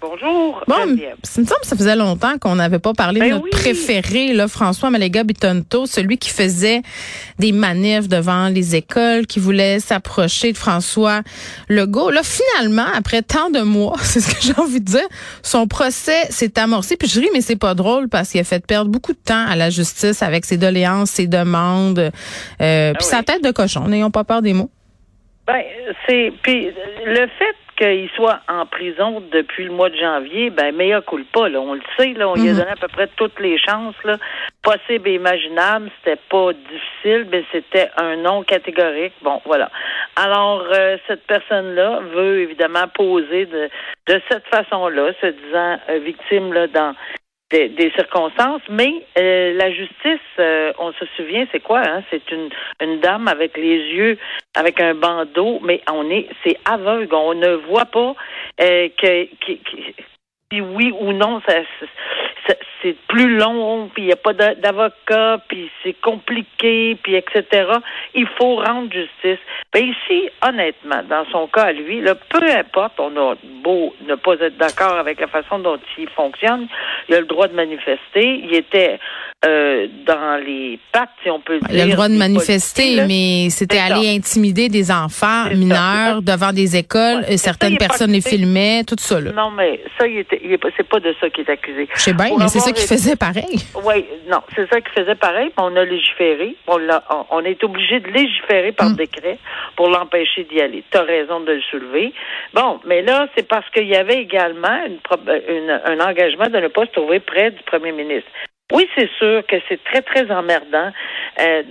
Bonjour, Bon, ça me semble que ça faisait longtemps qu'on n'avait pas parlé Ben de notre oui. préféré, là, François Maléga Bitonto, celui qui faisait des manifs devant les écoles, qui voulait s'approcher de François Legault. Là, finalement, après tant de mois, c'est ce que j'ai envie de dire, son procès s'est amorcé. Puis je ris, mais c'est pas drôle parce qu'il a fait perdre beaucoup de temps à la justice avec ses doléances, ses demandes, euh, puis sa Ah tête de cochon. N'ayons pas peur des mots. Ben, c'est puis le fait qu'il soit en prison depuis le mois de janvier, ben meilleur coule pas là, on le sait là, on lui a Mhm. donné à peu près toutes les chances là, possibles et imaginables, c'était pas difficile, mais c'était un non catégorique. Bon, voilà. Alors euh, cette personne-là veut évidemment poser de de cette façon-là, se disant euh, victime là dans des, des circonstances, mais euh, la justice, euh, on se souvient, c'est quoi hein? C'est une une dame avec les yeux, avec un bandeau, mais on est, c'est aveugle, on ne voit pas euh, que, que, si oui ou non, ça, ça- c'est plus long, puis il n'y a pas d'a- d'avocat, puis c'est compliqué, puis etc. Il faut rendre justice. Ben ici, honnêtement, dans son cas à lui, là, peu importe, on a beau ne pas être d'accord avec la façon dont il fonctionne, il a le droit de manifester. Il était euh, dans les pattes, si on peut dire. Il a le droit de manifester, mais c'était ça. aller intimider des enfants ça. mineurs devant des écoles. Ouais. et certaines Ça, personnes les filmaient, tout ça. Là. Non, mais ça, il était, il est pas- c'est pas de ça qu'il est accusé. Je sais bien, mais c'est avoir ça été- faisait pareil. Oui, non, c'est ça qu'il faisait pareil. On a légiféré. On, on est obligé de légiférer par Mm. décret pour l'empêcher d'y aller. Tu as raison de le soulever. Bon, mais là, c'est parce qu'il y avait également une, prob- une- un engagement de ne pas se trouver près du premier ministre. Oui, c'est sûr que c'est très, très emmerdant, euh,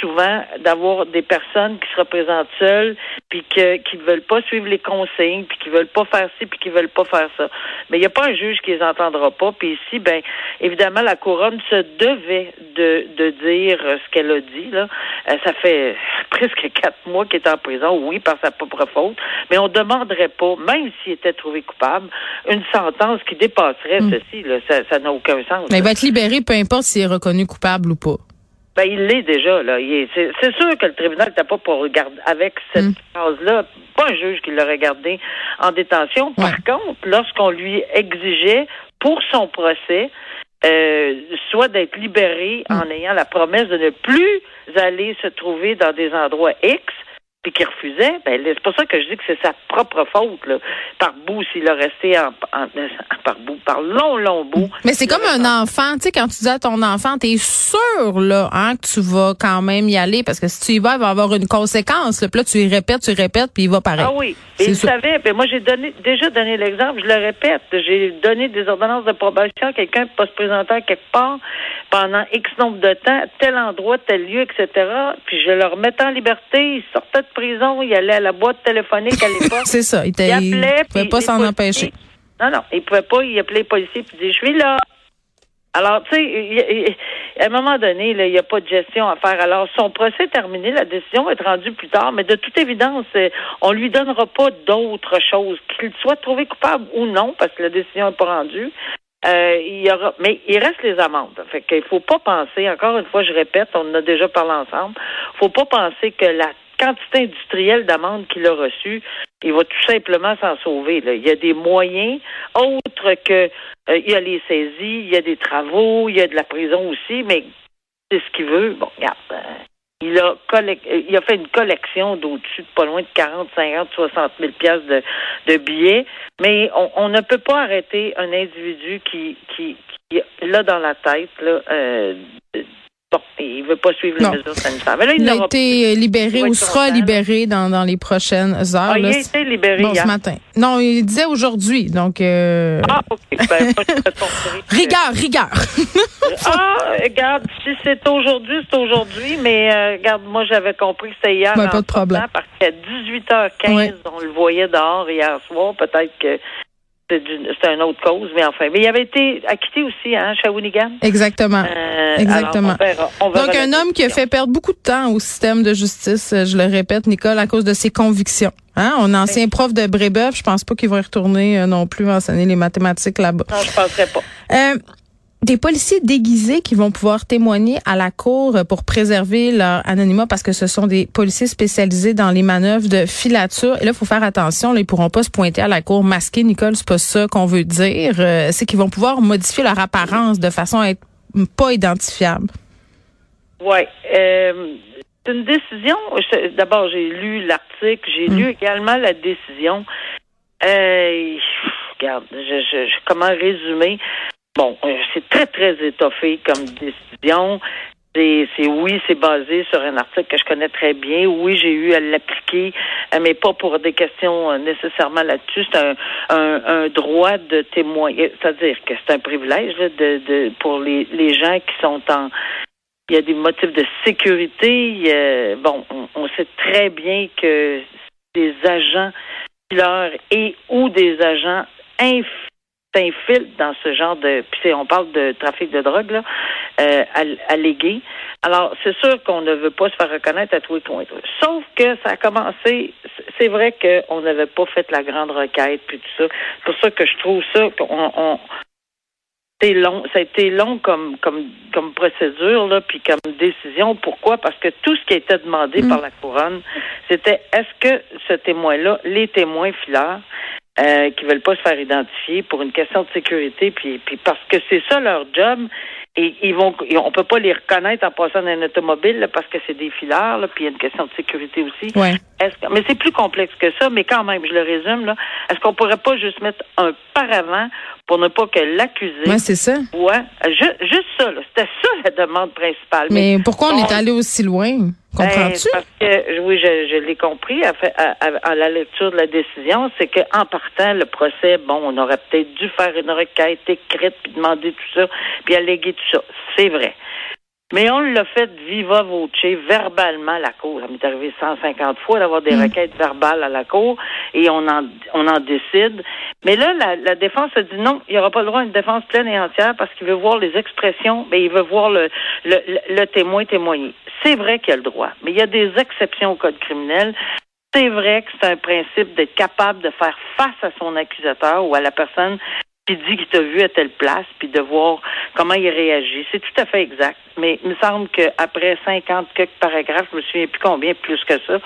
souvent, d'avoir des personnes qui se représentent seules, puis que, qui veulent pas suivre les consignes, puis qui veulent pas faire ci, puis qui veulent pas faire ça. Mais il n'y a pas un juge qui les entendra pas. Puis ici, ben, évidemment, la couronne se devait de, de dire ce qu'elle a dit. Là. Euh, ça fait presque quatre mois qu'il est en prison, oui, par sa propre faute. Mais on demanderait pas, même s'il était trouvé coupable, une sentence qui dépasserait Mm. ceci. Là. Ça n'a aucun sens. Mais il va être libéré, peu importe s'il est reconnu coupable ou pas. Ben, il l'est déjà, là. C'est sûr que le tribunal n'était pas pour regarder avec cette phrase-là, pas un juge qui l'aurait gardé en détention. Par Ouais. contre, lorsqu'on lui exigeait pour son procès, euh, soit d'être libéré en ayant la promesse de ne plus aller se trouver dans des endroits X, puis qu'il refusait, ben c'est pour ça que je dis que c'est sa propre faute, là. Par bout, s'il a resté en, en- par bout, par long, long bout. Mais c'est comme un enfant, tu sais, quand tu dis à ton enfant, t'es sûr, là, hein, que tu vas quand même y aller, parce que si tu y vas, il va avoir une conséquence, là. Puis là, tu y répètes, tu y répètes, puis il va pareil. Ah oui. Et il savait. Ben moi, j'ai donné déjà donné l'exemple. Je le répète. J'ai donné des ordonnances de probation à quelqu'un pour pas se présenter à quelque part pendant X nombre de temps, tel endroit, tel lieu, etc. Puis je le remettais en liberté. Il sortait de prison. Il allait à la boîte téléphonique à l'époque. C'est ça. Il, il était- il appelait. pouvait pas s'en empêcher. Non, non. Il pouvait pas. Il appelait les policiers puis dit, je suis là. Alors, tu sais, à un moment donné, il n'y a pas de gestion à faire. Alors, son procès est terminé, la décision va être rendue plus tard, mais de toute évidence, euh, on lui donnera pas d'autre chose, qu'il soit trouvé coupable ou non, parce que la décision n'est pas rendue. Euh, il y aura, mais il reste les amendes. Fait qu'il faut pas penser, encore une fois, je répète, on en a déjà parlé ensemble, faut pas penser que la quantité industrielle d'amendes qu'il a reçue, il va tout simplement s'en sauver. Là. Il y a des moyens autres que euh, il y a les saisies, il y a des travaux, il y a de la prison aussi, mais c'est ce qu'il veut. Bon, regarde. Il a, euh, il a fait une collection d'au-dessus de pas loin de 40, 50, 60 000 piastres de, de billets, mais on, on ne peut pas arrêter un individu qui, qui, qui l'a dans la tête là, euh, Bon, il veut pas suivre les mesures sanitaires. Mais là, il, il a été libéré ou sera libéré dans, dans les prochaines heures. Ah, il a été libéré bon, ce matin. Non, il disait aujourd'hui. Donc, euh... Ah, OK. Ben, moi, je rigueur, rigueur. ah, regarde, si c'est aujourd'hui, c'est aujourd'hui. Mais euh, regarde, moi, j'avais compris que c'était hier. Ben, pas de problème. Parce qu'à 18h15, on le voyait dehors hier soir. Peut-être que c'est une autre cause, mais enfin. Mais il avait été acquitté aussi, hein, Shawinigan. Exactement. Euh, Exactement. Donc, un homme qui a fait perdre beaucoup de temps au système de justice, euh, je le répète, Nicole, à cause de ses convictions. Hein? On ancien prof de Brébeuf, je pense pas qu'il va y retourner euh, non plus enseigner les mathématiques là-bas. Non, je penserais pas. Euh, des policiers déguisés qui vont pouvoir témoigner à la cour pour préserver leur anonymat parce que ce sont des policiers spécialisés dans les manœuvres de filature. Et là, il faut faire attention. Là, ils pourront pas se pointer à la cour masquée. Nicole, c'est pas ça qu'on veut dire. Euh, c'est qu'ils vont pouvoir modifier leur apparence de façon à être pas identifiable. Oui. Euh, c'est une décision. D'abord, j'ai lu l'article. J'ai lu mm. également la décision. Euh, regarde, je, comment résumer? Bon, euh, c'est très, très étoffé comme décision. C'est oui, c'est basé sur un article que je connais très bien. Oui, j'ai eu à l'appliquer, euh, mais pas pour des questions euh, nécessairement là-dessus. C'est un, un, droit de témoigner, c'est-à-dire que c'est un privilège de, de pour les, les gens qui sont en il y a des motifs de sécurité. bon, on, sait très bien que des agents et ou des agents inf s'infiltre dans ce genre de puis on parle de trafic de drogue là euh, allégué. Alors c'est sûr qu'on ne veut pas se faire reconnaître à tous les coins. Sauf que ça a commencé. C'est vrai qu'on n'avait pas fait la grande requête puis tout ça. C'est pour ça que je trouve ça qu'on on, long, ça a été long comme comme comme procédure là, puis comme décision. Pourquoi? Parce que tout ce qui a été demandé mm. par la couronne, c'était est-ce que ce témoin-là, les témoins filaires, euh, qui veulent pas se faire identifier pour une question de sécurité, puis, puis parce que c'est ça leur job. Et ils vont, on peut pas les reconnaître en passant dans un automobile parce que c'est des filaires, là, puis il y a une question de sécurité aussi. Ouais. mais c'est plus complexe que ça, mais quand même, je le résume là. Est-ce qu'on pourrait pas juste mettre un paravent pour ne pas que l'accusé. Ouais, c'est ça. Ouais, juste ça. C'était ça la demande principale. Mais, pourquoi on, est allé aussi loin? Ben, parce que, oui, je, l'ai compris à, à, la lecture de la décision, c'est qu'en partant, le procès, bon, on aurait peut-être dû faire une requête écrite, puis demander tout ça, puis alléguer tout ça. C'est vrai. Mais on l'a fait viva voce, verbalement à la cour. Ça m'est arrivé 150 fois d'avoir des mm. requêtes verbales à la cour et on en, on en décide. Mais là, la, défense a dit non, il n'y aura pas le droit à une défense pleine et entière parce qu'il veut voir les expressions, mais il veut voir le, le, le témoin témoigner. C'est vrai qu'il y a le droit, mais il y a des exceptions au code criminel. C'est vrai que c'est un principe d'être capable de faire face à son accusateur ou à la personne qui dit qu'il t'a vu à telle place, puis de voir comment il réagit. C'est tout à fait exact. Mais il me semble qu'après 50 quelques paragraphes, je me souviens plus combien, plus que ça,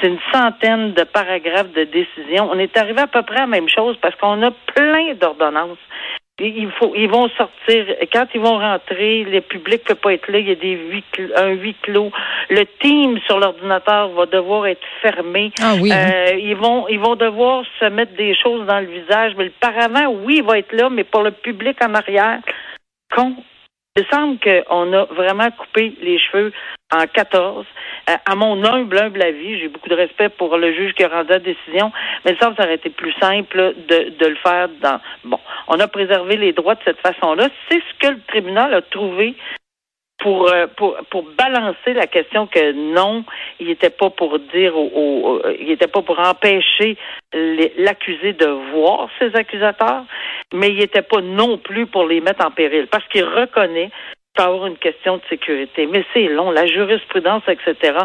c'est une centaine de paragraphes de décision. On est arrivé à peu près à la même chose parce qu'on a plein d'ordonnances il faut, ils vont sortir. Quand ils vont rentrer, le public peut pas être là. Il y a des huit, un huis clos. Le team sur l'ordinateur va devoir être fermé. Ah oui. Euh, ils vont, ils vont devoir se mettre des choses dans le visage. Mais le paravent, oui, il va être là, mais pour le public en arrière, con. Il semble qu'on a vraiment coupé les cheveux en 14. Euh, à mon humble, humble avis, j'ai beaucoup de respect pour le juge qui a rendu la décision, mais il semble que ça aurait été plus simple de, de le faire dans... Bon, on a préservé les droits de cette façon-là. C'est ce que le tribunal a trouvé pour, euh, pour, pour balancer la question que non, il n'était pas pour dire au, il n'était pas pour empêcher l'accusé de voir ses accusateurs, mais il n'était pas non plus pour les mettre en péril parce qu'il reconnaît avoir une question de sécurité. Mais c'est long, la jurisprudence, etc.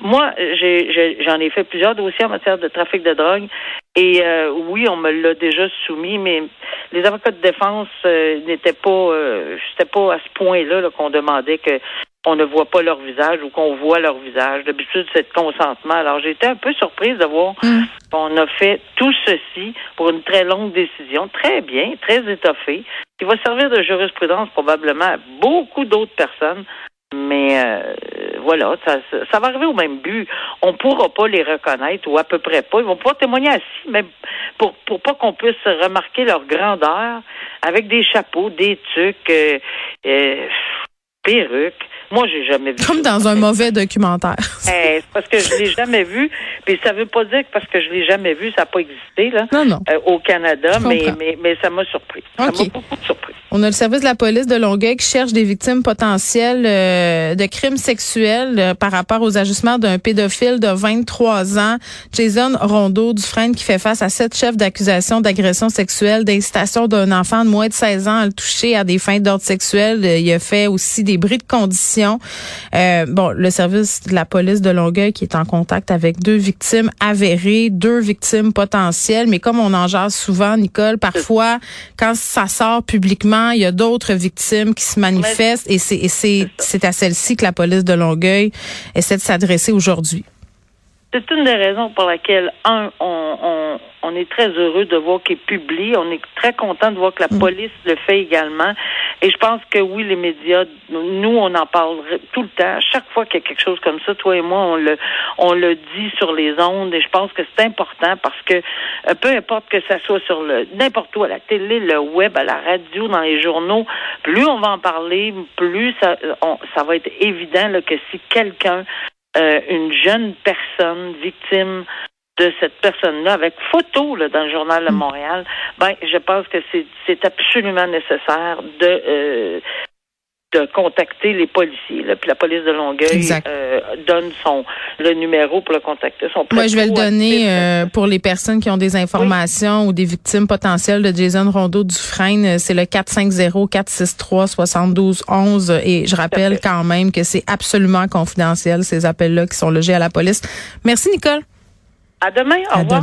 Moi, j'en ai, fait plusieurs dossiers en matière de trafic de drogue. Et euh, oui, on me l'a déjà soumis, mais les avocats de défense euh, n'étaient pas, euh, c'était pas à ce point-là qu'on demandait que on ne voit pas leur visage ou qu'on voit leur visage. D'habitude, c'est de consentement. Alors, j'ai été un peu surprise de voir mm. qu'on a fait tout ceci pour une très longue décision, très bien, très étoffée, qui va servir de jurisprudence probablement à beaucoup d'autres personnes. Mais voilà, ça, va arriver au même but. On pourra pas les reconnaître ou à peu près pas. Ils vont pouvoir témoigner assis, mais pour pour pas qu'on puisse remarquer leur grandeur avec des chapeaux, des tucs, euh, euh perruques Moi, j'ai jamais vu. Comme dans un mauvais documentaire. Eh, parce que je l'ai jamais vu. Puis ça veut pas dire que parce que je l'ai jamais vu, ça n'a pas existé là, non, non. Euh, au Canada, mais, mais, mais ça m'a surpris. Ça m'a beaucoup surpris. On a le service de la police de Longueuil qui cherche des victimes potentielles euh, de crimes sexuels euh, par rapport aux ajustements d'un pédophile de 23 ans, Jason Rondeau Dufresne, qui fait face à sept chefs d'accusation d'agression sexuelle, d'incitation d'un enfant de moins de 16 ans à le toucher à des fins d'ordre sexuel. Il a fait aussi des bris de conditions. Euh, bon, le service de la police de Longueuil qui est en contact avec deux victimes avérées, deux victimes potentielles, mais comme on en jase souvent, Nicole, parfois, quand ça sort publiquement, il y a d'autres victimes qui se manifestent. Et c'est c'est à celle-ci que la police de Longueuil essaie de s'adresser aujourd'hui. C'est une des raisons pour laquelle, un, on, on, on est très heureux de voir qu'il publie. On est très content de voir que la mm. police le fait également. Et je pense que oui, les médias, nous, on en parle tout le temps. Chaque fois qu'il y a quelque chose comme ça, toi et moi, on le, on le dit sur les ondes. Et je pense que c'est important parce que euh, peu importe que ça soit sur le n'importe où, à la télé, le web, à la radio, dans les journaux, plus on va en parler, plus ça, ça va être évident là, que si quelqu'un euh, une jeune personne victime de cette personne-là avec photo là, dans le journal de mm. Montréal, ben je pense que c'est absolument nécessaire de euh, de contacter les policiers. Là. Puis la police de Longueuil euh, donne son le numéro pour le contacter. Son Moi, je vais le donner euh, pour les personnes qui ont des informations ou des victimes potentielles de Jason Rondeau Dufresne. C'est le 450-463-7211. Et je rappelle quand même que c'est absolument confidentiel, ces appels-là qui sont logés à la police. Merci, Nicole. À demain. Au revoir.